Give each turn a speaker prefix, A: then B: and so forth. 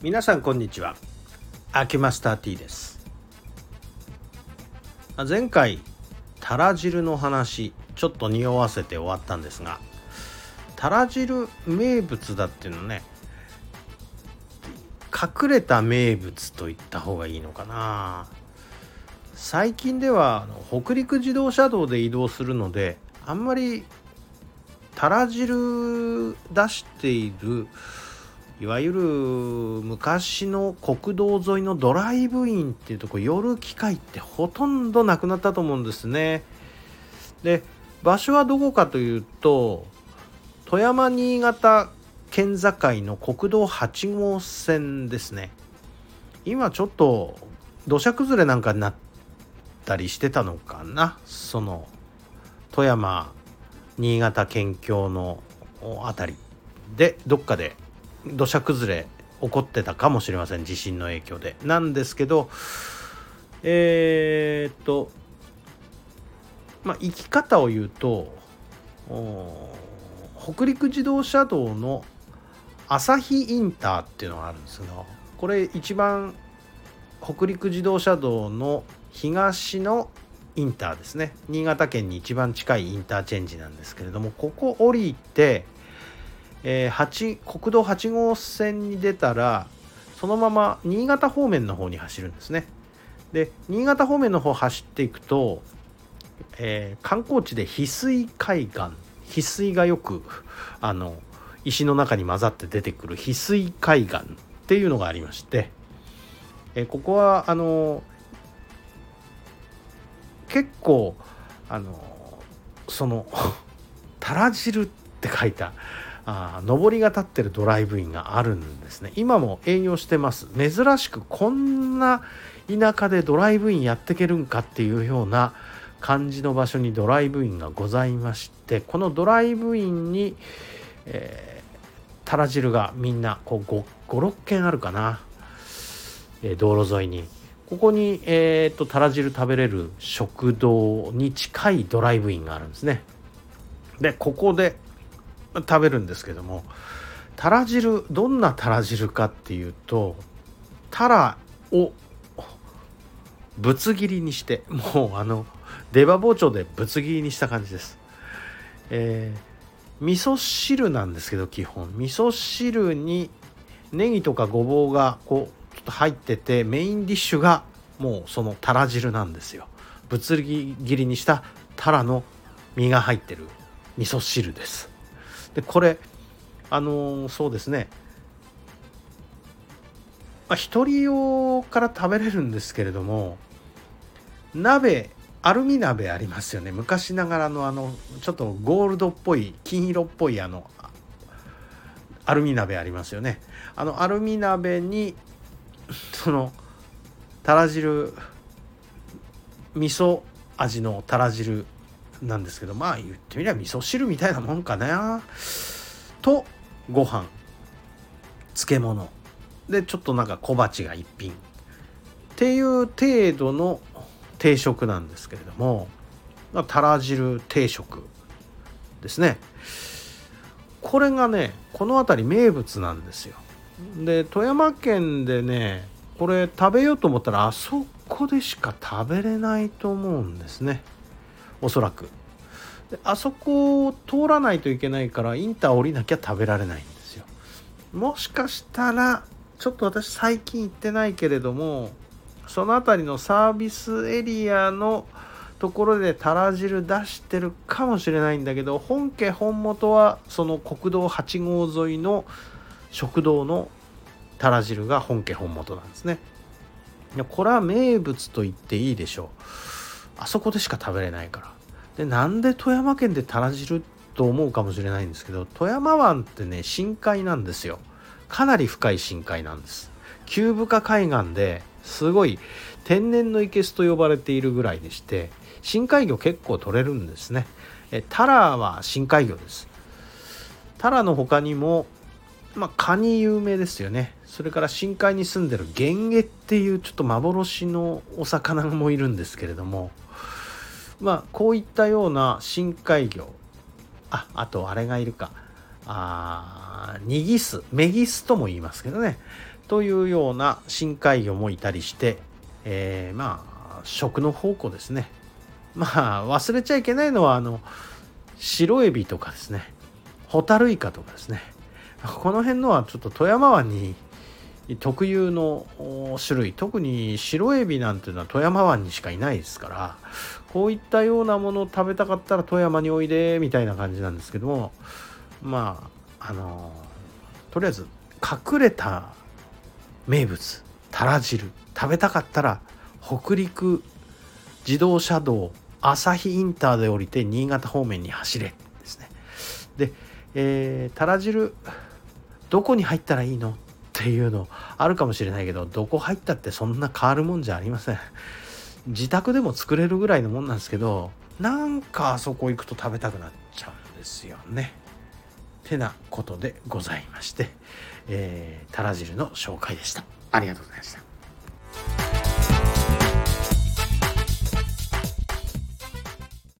A: 皆さんこんにちは。秋マスター T です。前回たら汁の話ちょっと匂わせて終わったんですがたら汁名物だっていうのね隠れた名物と言った方がいいのかな。最近では北陸自動車道で移動するのであんまりたら汁出しているいわゆる昔の国道沿いのドライブインっていうとこ寄る機会ってほとんどなくなったと思うんですね。で場所はどこかというと富山新潟県境の国道8号線ですね。今ちょっと土砂崩れなんかになったりしてたのかな？その富山新潟県境の辺りでどっかで土砂崩れ起こってたかもしれません地震の影響で。なんですけどえー、っとまあ生き方を言うと北陸自動車道の旭インターっていうのがあるんですけどこれ一番北陸自動車道の東のインターですね新潟県に一番近いインターチェンジなんですけれどもここ降りてえー、国道8号線に出たらそのまま新潟方面の方に走るんですね。で新潟方面の方走っていくと、えー、観光地で翡翠海岸翡翠がよくあの石の中に混ざって出てくる翡翠海岸っていうのがありまして、えー、ここはあの結構あのその「たら汁」って書いたあ上りが立ってるドライブインがあるんですね。今も営業してます。珍しくこんな田舎でドライブインやってけるんかっていうような感じの場所にドライブインがございましてこのドライブインに、えー、たら汁がみんな56軒あるかな、えー、道路沿いに。ここに、えーと、とたら汁食べれる食堂に近いドライブインがあるんですね。でここで食べるんですけどもたら汁どんなたら汁かっていうとたらをぶつ切りにしてもうあの出刃包丁でぶつ切りにした感じです。えー、味噌汁なんですけど基本味噌汁にネギとかごぼうがこうちょっと入っててメインディッシュがもうそのたら汁なんですよ。ぶつ切りにしたたらの身が入ってる味噌汁です。でこれあの、そうですね。まあ、一人用から食べれるんですけれども鍋アルミ鍋ありますよね。昔ながらのあのちょっとゴールドっぽい金色っぽいあのアルミ鍋ありますよね。あのアルミ鍋にそのたら汁味噌味のたら汁なんですけどまあ言ってみれば味噌汁みたいなもんかな。とご飯漬物。でちょっとなんか小鉢が一品。っていう程度の定食なんですけれども。たら汁定食ですね。これがねこの辺り名物なんですよ。で富山県でねこれ食べようと思ったらあそこでしか食べれないと思うんですね。おそらく。であそこを通らないといけないからインター降りなきゃ食べられないんですよ。もしかしたらちょっと私最近行ってないけれどもその辺りのサービスエリアのところでたら汁出してるかもしれないんだけど本家本元はその国道8号沿いの食堂のたら汁が本家本元なんですね。これは名物と言っていいでしょう。あそこでしか食べれないから。でなんで富山県でたら汁と思うかもしれないんですけど富山湾ってね深海なんですよ。かなり深い深海なんです。急深海岸ですごい天然の生けすと呼ばれているぐらいでして深海魚結構取れるんですね。えタラは深海魚です。タラの他にもまあ、カニ有名ですよね。それから深海に住んでるゲンゲっていうちょっと幻のお魚もいるんですけれどもまあこういったような深海魚ああとあれがいるか。あニギスメギスとも言いますけどね。というような深海魚もいたりして、えー、まあ食の宝庫ですね。まあ忘れちゃいけないのはあの白エビとかですね。ホタルイカとかですね。この辺のはちょっと富山湾に特有の種類。特に白エビなんていうのは富山湾にしかいないですからこういったようなものを食べたかったら富山においでみたいな感じなんですけどもまああのとりあえず隠れた名物たら汁食べたかったら北陸自動車道旭インターで降りて新潟方面に走れですね。で、えー、たら汁どこに入ったらいいの？っていうのあるかもしれないけどどこ入ったってそんな変わるもんじゃありません。自宅でも作れるぐらいのもんなんですけどなんかあそこ行くと食べたくなっちゃうんですよね。てなことでございまして、えー、たら汁の紹介でした。ありがとうございました。